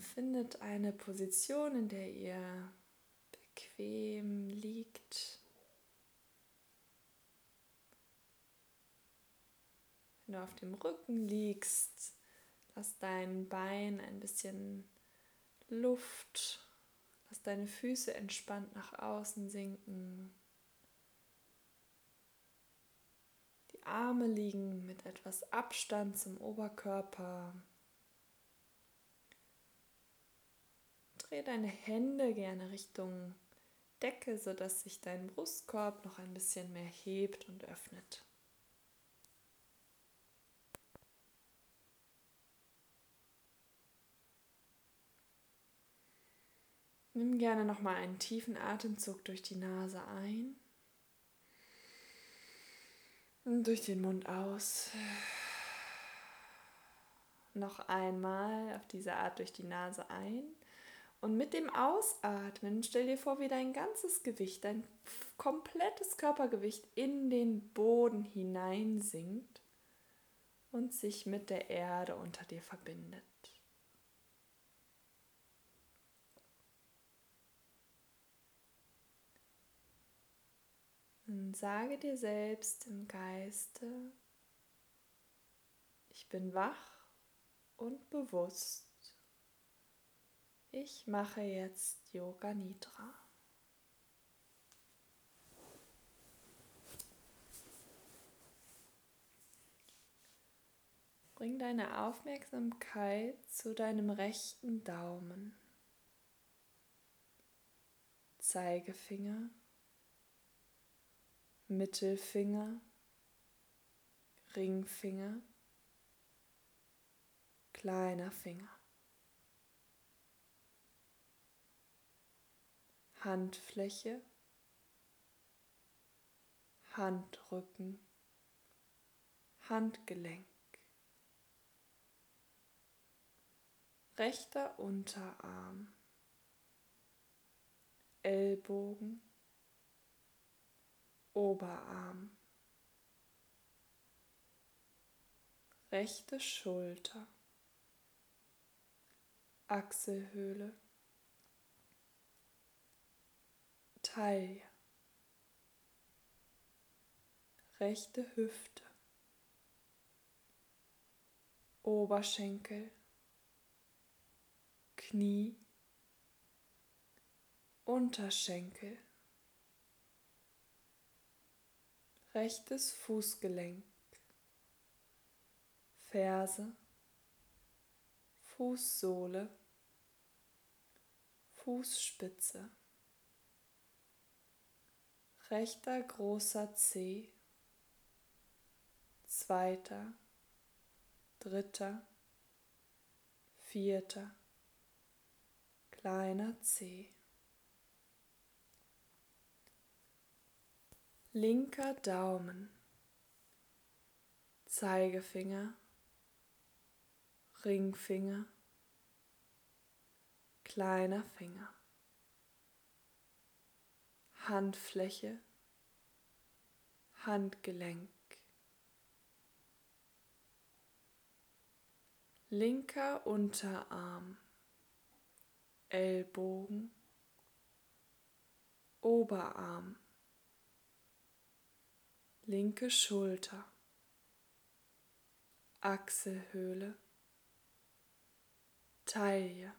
findet eine Position, in der ihr bequem liegt. Wenn du auf dem Rücken liegst, lass dein Bein ein bisschen Luft, lass deine Füße entspannt nach außen sinken. Die Arme liegen mit etwas Abstand zum Oberkörper. Dreh deine Hände gerne Richtung Decke, sodass sich dein Brustkorb noch ein bisschen mehr hebt und öffnet. Nimm gerne noch mal einen tiefen Atemzug durch die Nase ein und durch den Mund aus. Noch einmal auf diese Art durch die Nase ein und mit dem Ausatmen stell dir vor, wie dein ganzes Gewicht, dein komplettes Körpergewicht in den Boden hineinsinkt und sich mit der Erde unter dir verbindet. Und sage dir selbst im Geiste, ich bin wach und bewusst. Ich mache jetzt Yoga Nidra. Bring deine Aufmerksamkeit zu deinem rechten Daumen, Zeigefinger, Mittelfinger, Ringfinger, kleiner Finger. Handfläche, Handrücken, Handgelenk, rechter Unterarm, Ellbogen, Oberarm, rechte Schulter, Achselhöhle, Taille, rechte Hüfte, Oberschenkel, Knie, Unterschenkel, rechtes Fußgelenk, Ferse, Fußsohle, Fußspitze rechter großer Zeh, zweiter, dritter, vierter, kleiner Zeh. Linker Daumen, Zeigefinger, Ringfinger, kleiner Finger. Handfläche, Handgelenk, linker Unterarm, Ellbogen, Oberarm, linke Schulter, Achselhöhle, Taille,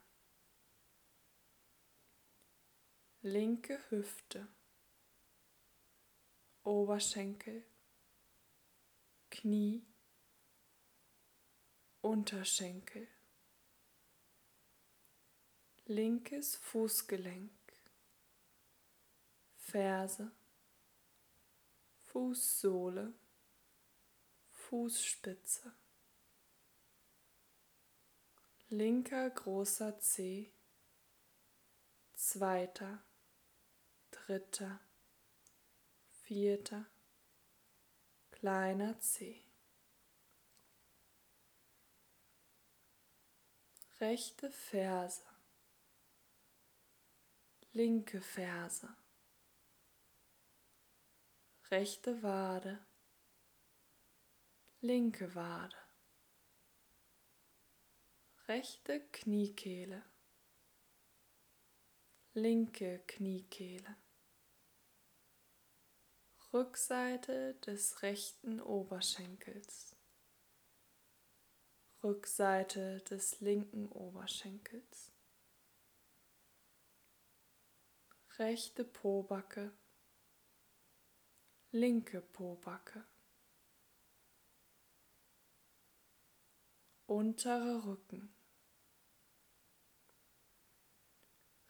linke Hüfte. Oberschenkel, Knie, Unterschenkel, linkes Fußgelenk, Ferse, Fußsohle, Fußspitze, linker großer Zeh, zweiter, dritter, vierter, kleiner Zeh. Rechte Ferse, linke Ferse, rechte Wade, linke Wade, rechte Kniekehle, linke Kniekehle, Rückseite des rechten Oberschenkels, Rückseite des linken Oberschenkels, rechte Pobacke, linke Pobacke, unterer Rücken,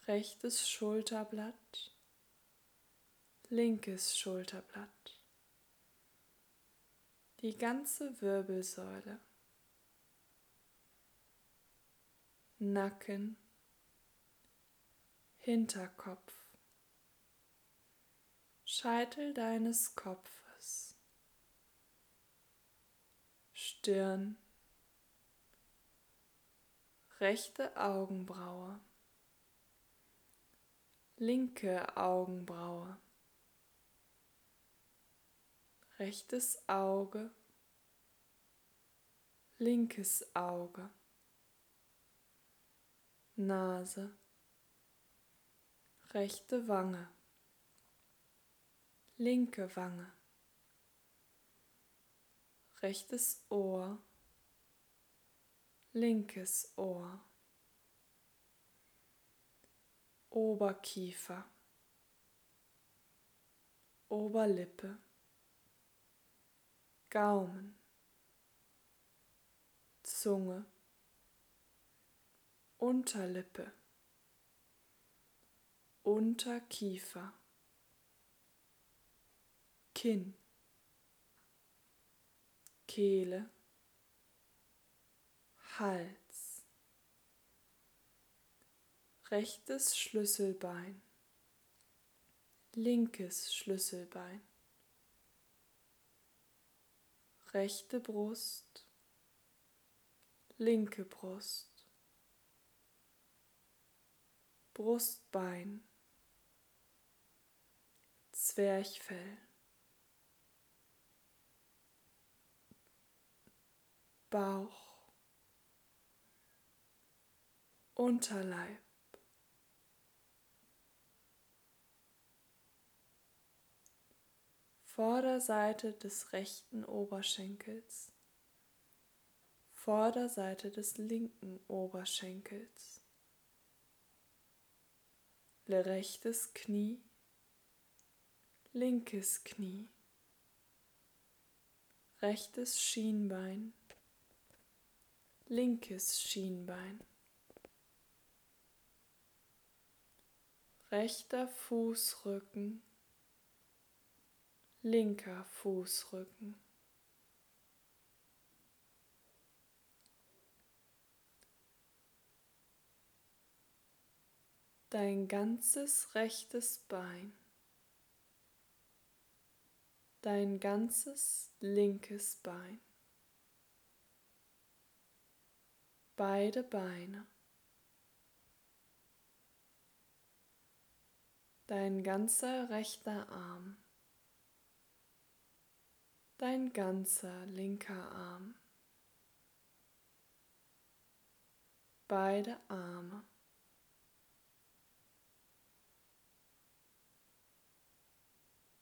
rechtes Schulterblatt, linkes Schulterblatt, die ganze Wirbelsäule, Nacken, Hinterkopf, Scheitel deines Kopfes, Stirn, rechte Augenbraue, linke Augenbraue, rechtes Auge, linkes Auge, Nase, rechte Wange, linke Wange, rechtes Ohr, linkes Ohr, Oberkiefer, Oberlippe, Gaumen, Zunge, Unterlippe, Unterkiefer, Kinn, Kehle, Hals, rechtes Schlüsselbein, linkes Schlüsselbein, rechte Brust, linke Brust, Brustbein, Zwerchfell, Bauch, Unterleib. Vorderseite des rechten Oberschenkels, Vorderseite des linken Oberschenkels, rechtes Knie, linkes Knie, rechtes Schienbein, linkes Schienbein. rechter Fußrücken, linker Fußrücken. Dein ganzes rechtes Bein, dein ganzes linkes Bein, beide Beine. dein ganzer rechter Arm, dein ganzer linker Arm, beide Arme.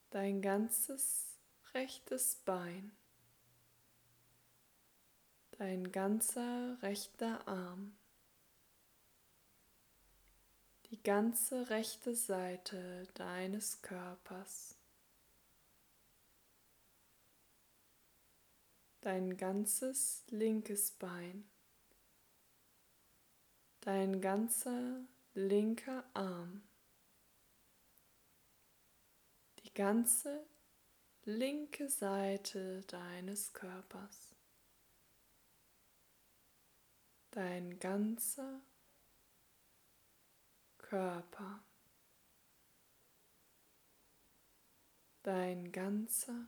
Dein ganzes rechtes Bein, dein ganzer rechter Arm, die ganze rechte Seite deines Körpers, dein ganzes linkes Bein, dein ganzer linker Arm, die ganze linke Seite deines Körpers, dein ganzer Körper, dein ganzer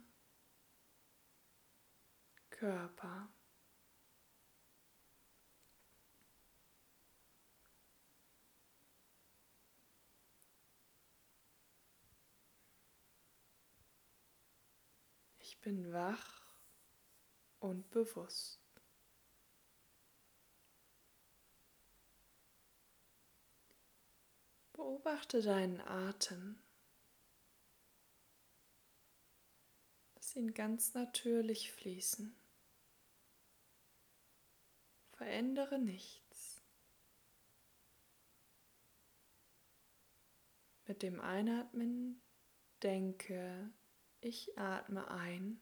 Körper. Ich bin wach und bewusst. Beobachte deinen Atem. Lass ihn ganz natürlich fließen. Verändere nichts. Mit dem Einatmen denke, ich atme ein.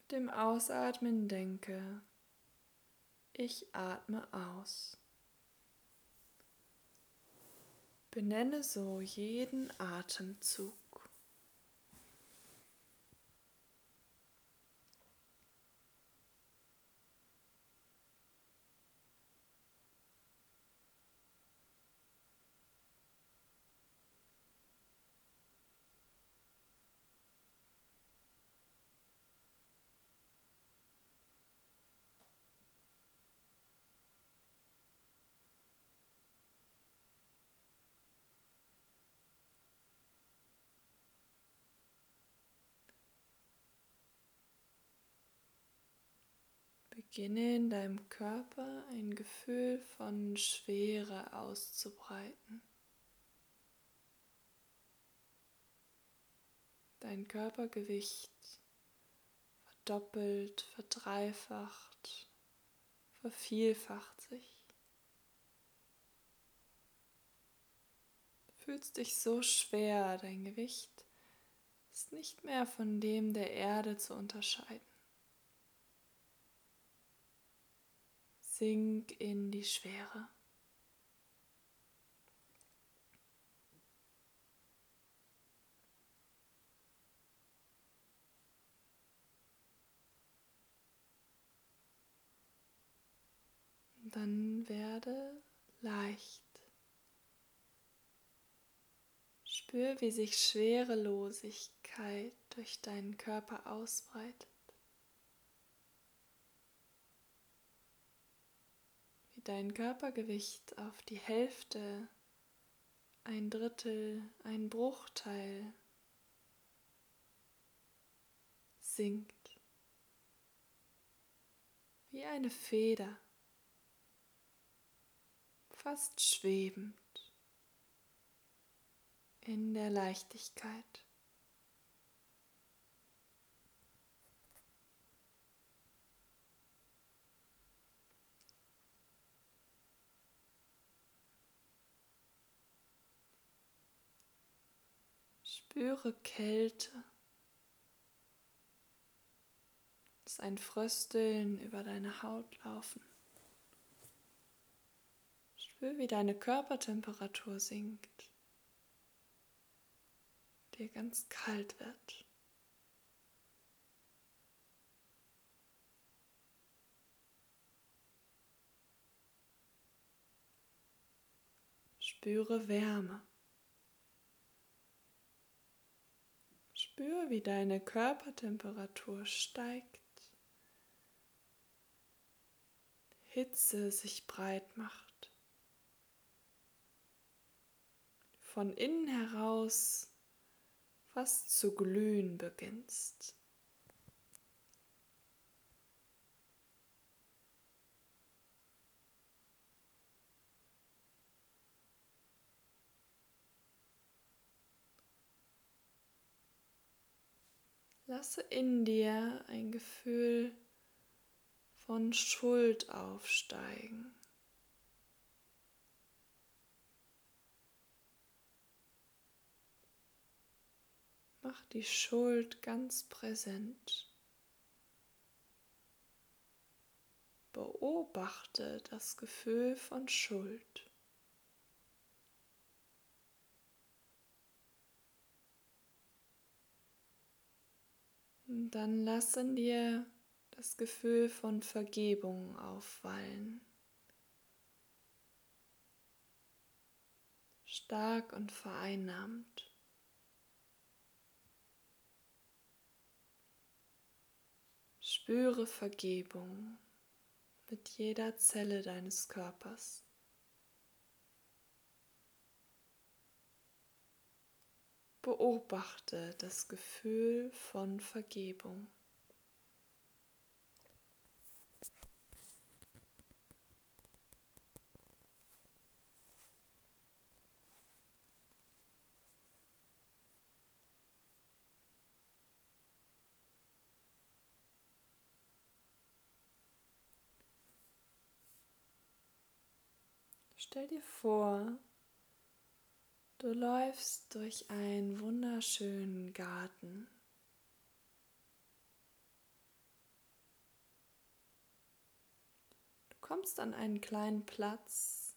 Mit dem Ausatmen denke, ich atme aus. Benenne so jeden Atemzug. Beginne in deinem Körper ein Gefühl von Schwere auszubreiten. Dein Körpergewicht verdoppelt, verdreifacht, vervielfacht sich. Du fühlst dich so schwer, dein Gewicht ist nicht mehr von dem der Erde zu unterscheiden. Sink in die Schwere. Und dann werde leicht. Spür, wie sich Schwerelosigkeit durch deinen Körper ausbreitet. Dein Körpergewicht auf die Hälfte, ein Drittel, ein Bruchteil sinkt, wie eine Feder, fast schwebend in der Leichtigkeit. Spüre Kälte. Lass ein Frösteln über deine Haut laufen. Spür, wie deine Körpertemperatur sinkt. Dir ganz kalt wird. Spüre Wärme. Spür, wie deine Körpertemperatur steigt, Hitze sich breit macht, von innen heraus fast zu glühen beginnst. Lasse in dir ein Gefühl von Schuld aufsteigen. Mach die Schuld ganz präsent. Beobachte das Gefühl von Schuld. Dann lass in dir das Gefühl von Vergebung aufwallen. Stark und vereinnahmt. Spüre Vergebung mit jeder Zelle deines Körpers. Beobachte das Gefühl von Vergebung. Stell dir vor, du läufst durch einen wunderschönen Garten. Du kommst an einen kleinen Platz,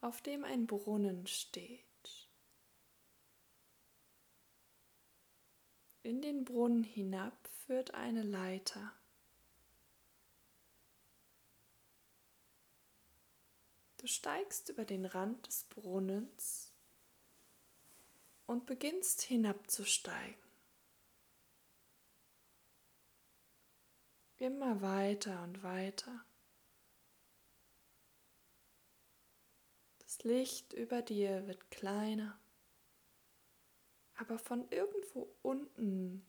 auf dem ein Brunnen steht. In den Brunnen hinab führt eine Leiter. Du steigst über den Rand des Brunnens und beginnst hinabzusteigen. Immer weiter und weiter. Das Licht über dir wird kleiner, aber von irgendwo unten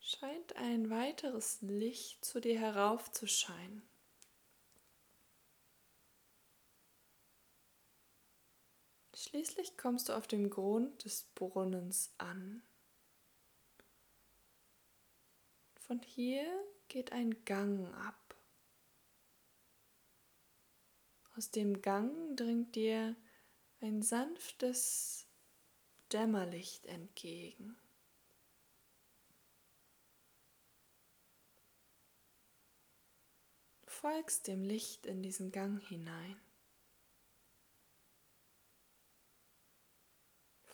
scheint ein weiteres Licht zu dir heraufzuscheinen. Schließlich kommst du auf dem Grund des Brunnens an. Von hier geht ein Gang ab. Aus dem Gang dringt dir ein sanftes Dämmerlicht entgegen. Folgst dem Licht in diesen Gang hinein.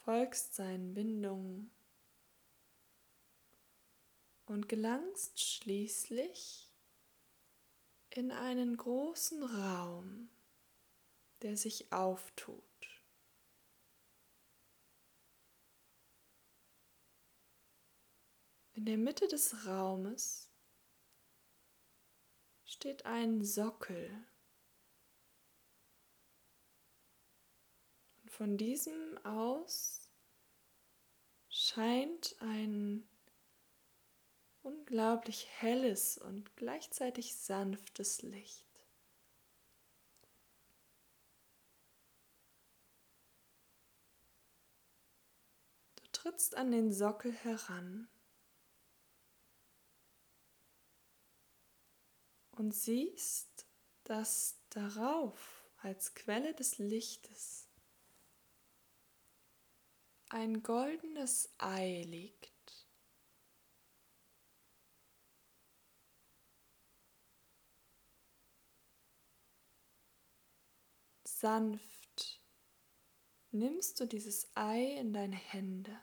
Folgst seinen Bindungen und gelangst schließlich in einen großen Raum, der sich auftut. In der Mitte des Raumes steht ein Sockel. Von diesem aus scheint ein unglaublich helles und gleichzeitig sanftes Licht. Du trittst an den Sockel heran und siehst, dass darauf als Quelle des Lichtes ein goldenes Ei liegt. Sanft nimmst du dieses Ei in deine Hände.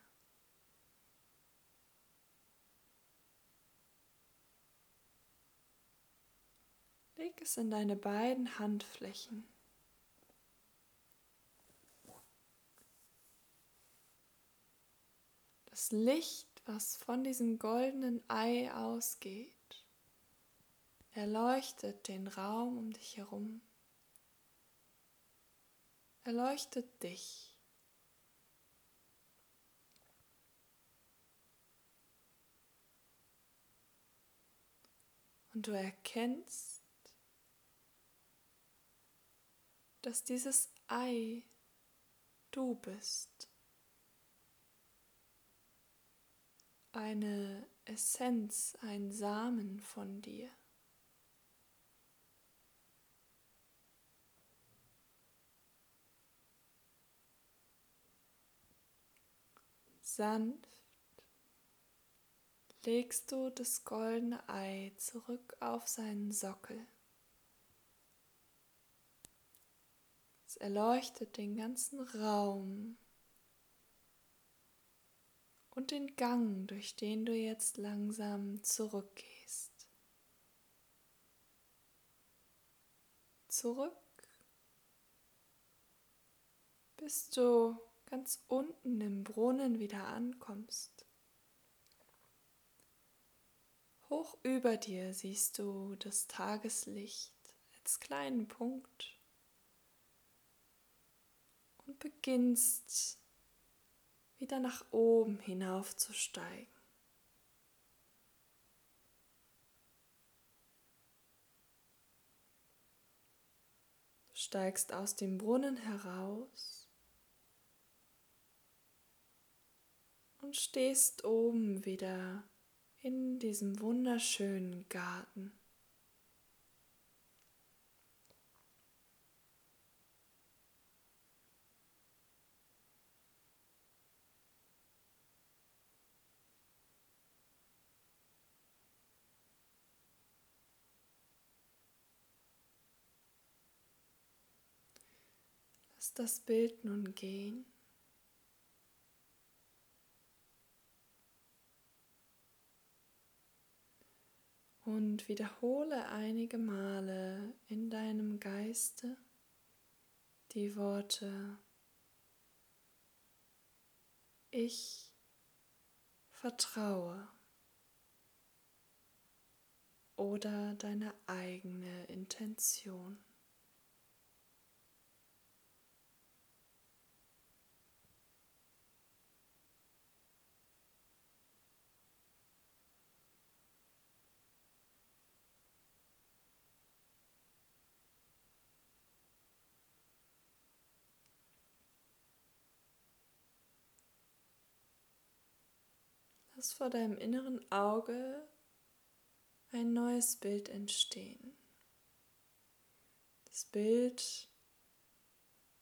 Leg es in deine beiden Handflächen. Licht, was von diesem goldenen Ei ausgeht, erleuchtet den Raum um dich herum, erleuchtet dich. Und du erkennst, dass dieses Ei du bist. Eine Essenz, ein Samen von dir. Sanft legst du das goldene Ei zurück auf seinen Sockel. Es erleuchtet den ganzen Raum und den Gang, durch den du jetzt langsam zurückgehst. Zurück, bis du ganz unten im Brunnen wieder ankommst. Hoch über dir siehst du das Tageslicht als kleinen Punkt und beginnst wieder nach oben hinaufzusteigen. Steigst aus dem Brunnen heraus und stehst oben wieder in diesem wunderschönen Garten. Lass das Bild nun gehen. Und wiederhole einige Male in deinem Geiste die Worte Ich vertraue oder deine eigene Intention. Lass vor deinem inneren Auge ein neues Bild entstehen. Das Bild,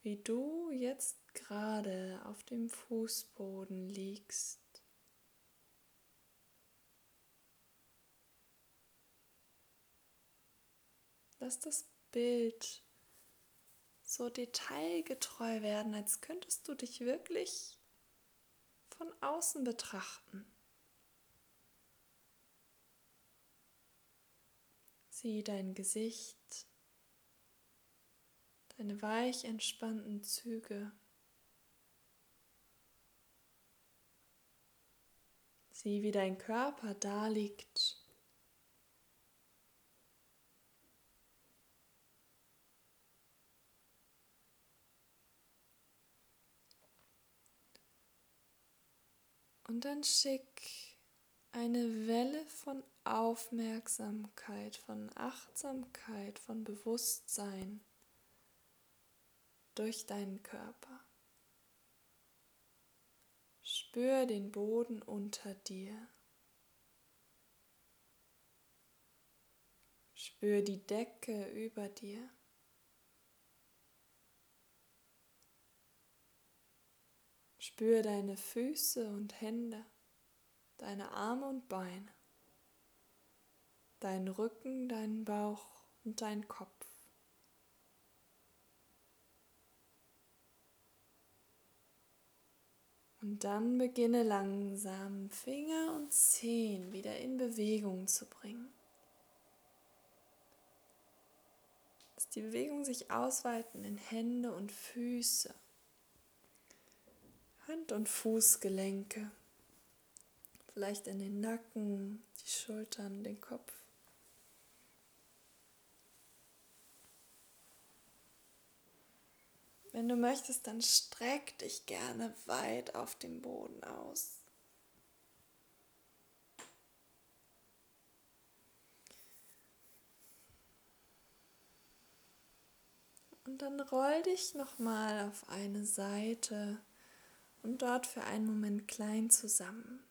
wie du jetzt gerade auf dem Fußboden liegst. Lass das Bild so detailgetreu werden, als könntest du dich wirklich von außen betrachten. Sieh dein Gesicht, deine weich entspannten Züge. Sieh, wie dein Körper da liegt. Und dann schick eine Welle von Aufmerksamkeit, von Achtsamkeit, von Bewusstsein durch deinen Körper. Spür den Boden unter dir. Spür die Decke über dir. Spür deine Füße und Hände deine Arme und Beine, deinen Rücken, deinen Bauch und deinen Kopf. Und dann beginne langsam Finger und Zehen wieder in Bewegung zu bringen. Dass die Bewegung sich ausweiten in Hände und Füße, Hand- und Fußgelenke vielleicht in den Nacken, die Schultern, den Kopf. Wenn du möchtest, dann streck dich gerne weit auf dem Boden aus. Und dann roll dich nochmal auf eine Seite und dort für einen Moment klein zusammen.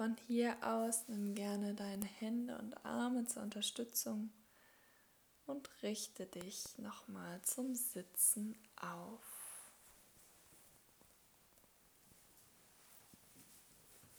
Von hier aus nimm gerne deine Hände und Arme zur Unterstützung und richte dich nochmal zum Sitzen auf.